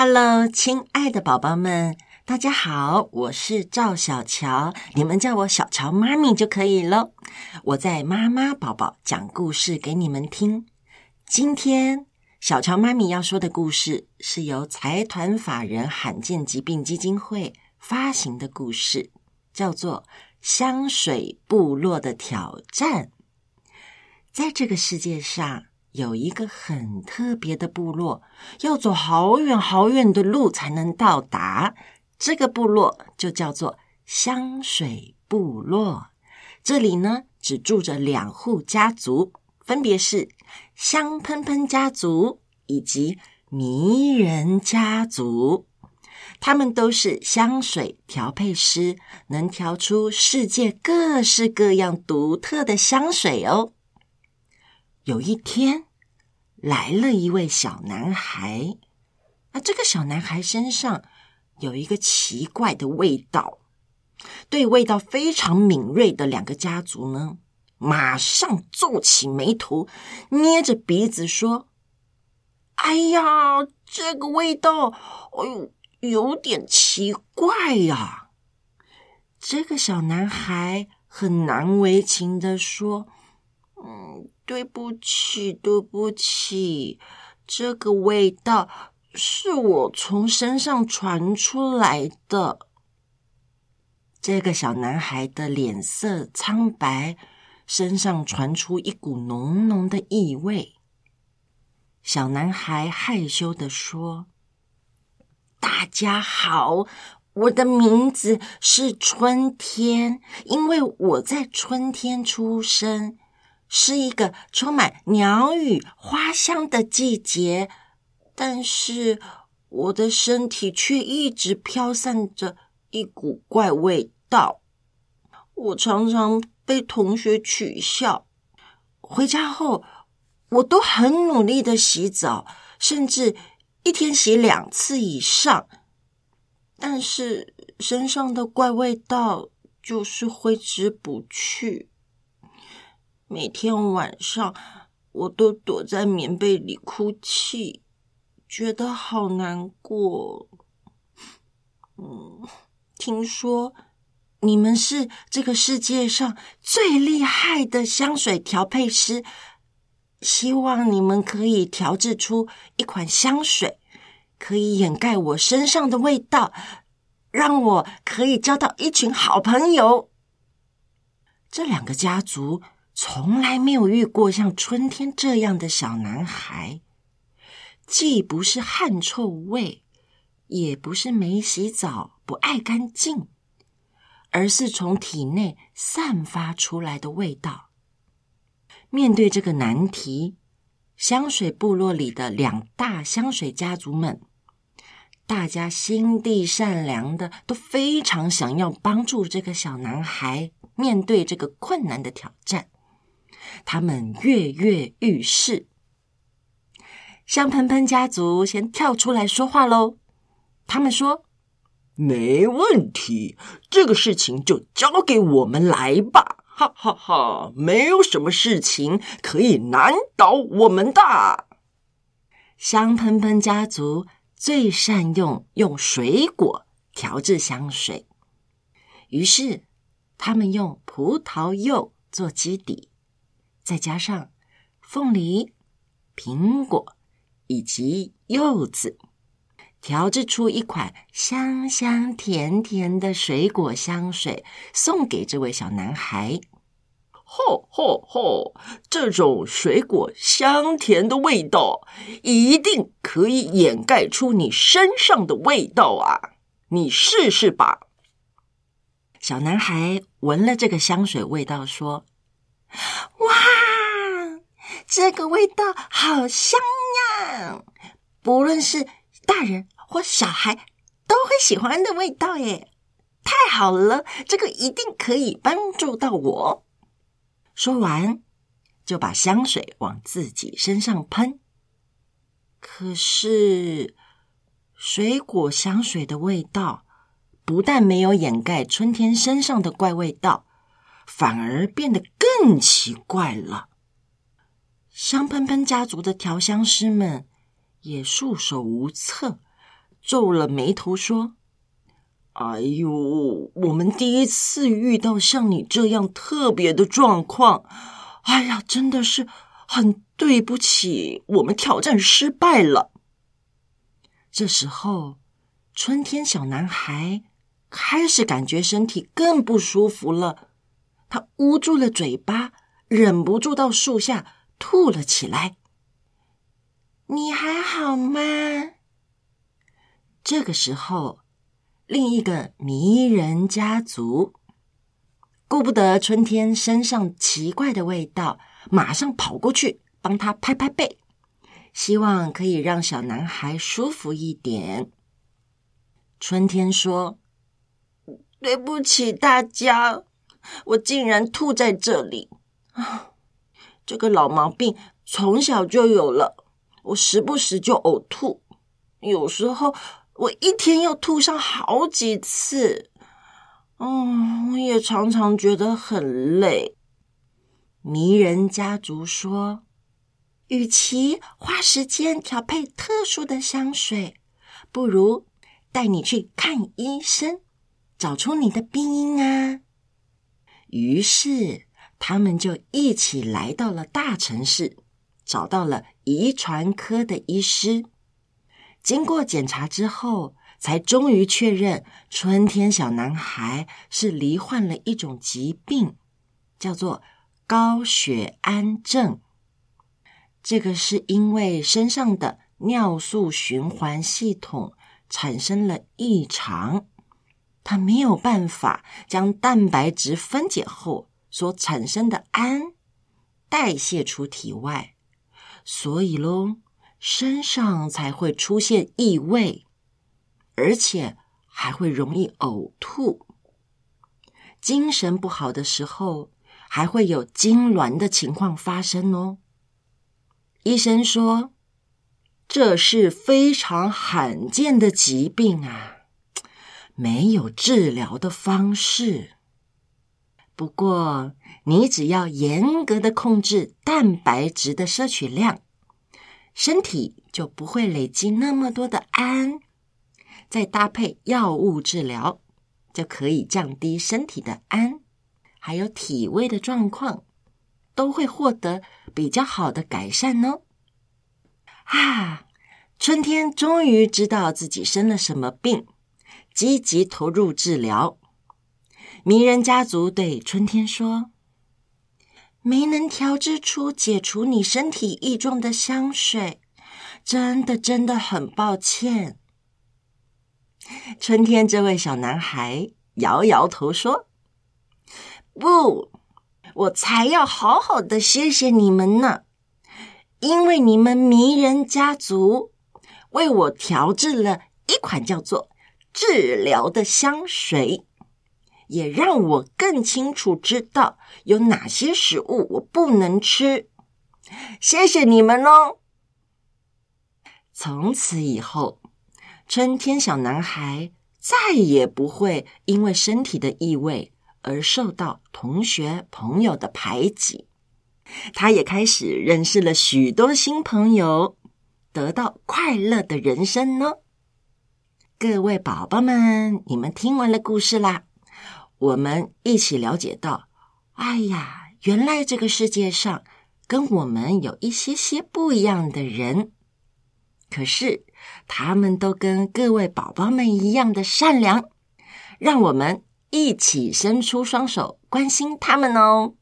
Hello，亲爱的宝宝们，大家好，我是赵小乔，你们叫我小乔妈咪就可以了。我在妈妈宝宝讲故事给你们听。今天小乔妈咪要说的故事是由财团法人罕见疾病基金会发行的故事，叫做《香水部落的挑战》。在这个世界上，有一个很特别的部落，要走好远好远的路才能到达。这个部落就叫做香水部落。这里呢，只住着两户家族，分别是香喷喷家族以及迷人家族。他们都是香水调配师，能调出世界各式各样独特的香水哦。有一天，来了一位小男孩。那这个小男孩身上有一个奇怪的味道，对味道非常敏锐的两个家族呢，马上皱起眉头，捏着鼻子说：“哎呀，这个味道，哎呦，有点奇怪呀！”这个小男孩很难为情地说：“嗯。”对不起，对不起，这个味道是我从身上传出来的。这个小男孩的脸色苍白，身上传出一股浓浓的异味。小男孩害羞地说：“大家好，我的名字是春天，因为我在春天出生。”是一个充满鸟语花香的季节，但是我的身体却一直飘散着一股怪味道。我常常被同学取笑。回家后，我都很努力的洗澡，甚至一天洗两次以上，但是身上的怪味道就是挥之不去。每天晚上，我都躲在棉被里哭泣，觉得好难过。嗯，听说你们是这个世界上最厉害的香水调配师，希望你们可以调制出一款香水，可以掩盖我身上的味道，让我可以交到一群好朋友。这两个家族。从来没有遇过像春天这样的小男孩，既不是汗臭味，也不是没洗澡不爱干净，而是从体内散发出来的味道。面对这个难题，香水部落里的两大香水家族们，大家心地善良的，都非常想要帮助这个小男孩面对这个困难的挑战。他们跃跃欲试，香喷喷家族先跳出来说话喽。他们说：“没问题，这个事情就交给我们来吧！哈哈哈，没有什么事情可以难倒我们的。”香喷喷家族最善用用水果调制香水，于是他们用葡萄柚做基底。再加上凤梨、苹果以及柚子，调制出一款香香甜甜的水果香水，送给这位小男孩。吼吼吼！这种水果香甜的味道，一定可以掩盖出你身上的味道啊！你试试吧。小男孩闻了这个香水味道，说。哇，这个味道好香呀！不论是大人或小孩都会喜欢的味道耶！太好了，这个一定可以帮助到我。说完，就把香水往自己身上喷。可是，水果香水的味道不但没有掩盖春天身上的怪味道。反而变得更奇怪了。香喷喷家族的调香师们也束手无策，皱了眉头说：“哎呦，我们第一次遇到像你这样特别的状况，哎呀，真的是很对不起，我们挑战失败了。”这时候，春天小男孩开始感觉身体更不舒服了，他捂住了嘴巴，忍不住到树下吐了起来。你还好吗？这个时候，另一个迷人家族顾不得春天身上奇怪的味道，马上跑过去帮他拍拍背，希望可以让小男孩舒服一点。春天说：“对不起大家，我竟然吐在这里啊！这个老毛病从小就有了。”我时不时就呕吐，有时候我一天要吐上好几次。嗯，我也常常觉得很累。迷人家族说，与其花时间调配特殊的香水，不如带你去看医生，找出你的病因啊。于是，他们就一起来到了大城市。找到了遗传科的医师，经过检查之后，才终于确认春天小男孩是罹患了一种疾病，叫做高血胺症。这个是因为身上的尿素循环系统产生了异常，他没有办法将蛋白质分解后所产生的氨代谢出体外。所以喽，身上才会出现异味，而且还会容易呕吐。精神不好的时候，还会有痉挛的情况发生哦。医生说，这是非常罕见的疾病啊，没有治疗的方式。不过，你只要严格的控制蛋白质的摄取量，身体就不会累积那么多的胺，再搭配药物治疗，就可以降低身体的胺，还有体味的状况，都会获得比较好的改善哦。啊，春天终于知道自己生了什么病，积极投入治疗。迷人家族对春天说：“没能调制出解除你身体异状的香水，真的真的很抱歉。”春天这位小男孩摇摇头说：“不，我才要好好的谢谢你们呢，因为你们迷人家族为我调制了一款叫做‘治疗’的香水。”也让我更清楚知道有哪些食物我不能吃。谢谢你们哦！从此以后，春天小男孩再也不会因为身体的异味而受到同学朋友的排挤。他也开始认识了许多新朋友，得到快乐的人生呢。各位宝宝们，你们听完了故事啦。我们一起了解到，哎呀，原来这个世界上跟我们有一些些不一样的人，可是他们都跟各位宝宝们一样的善良，让我们一起伸出双手关心他们哦。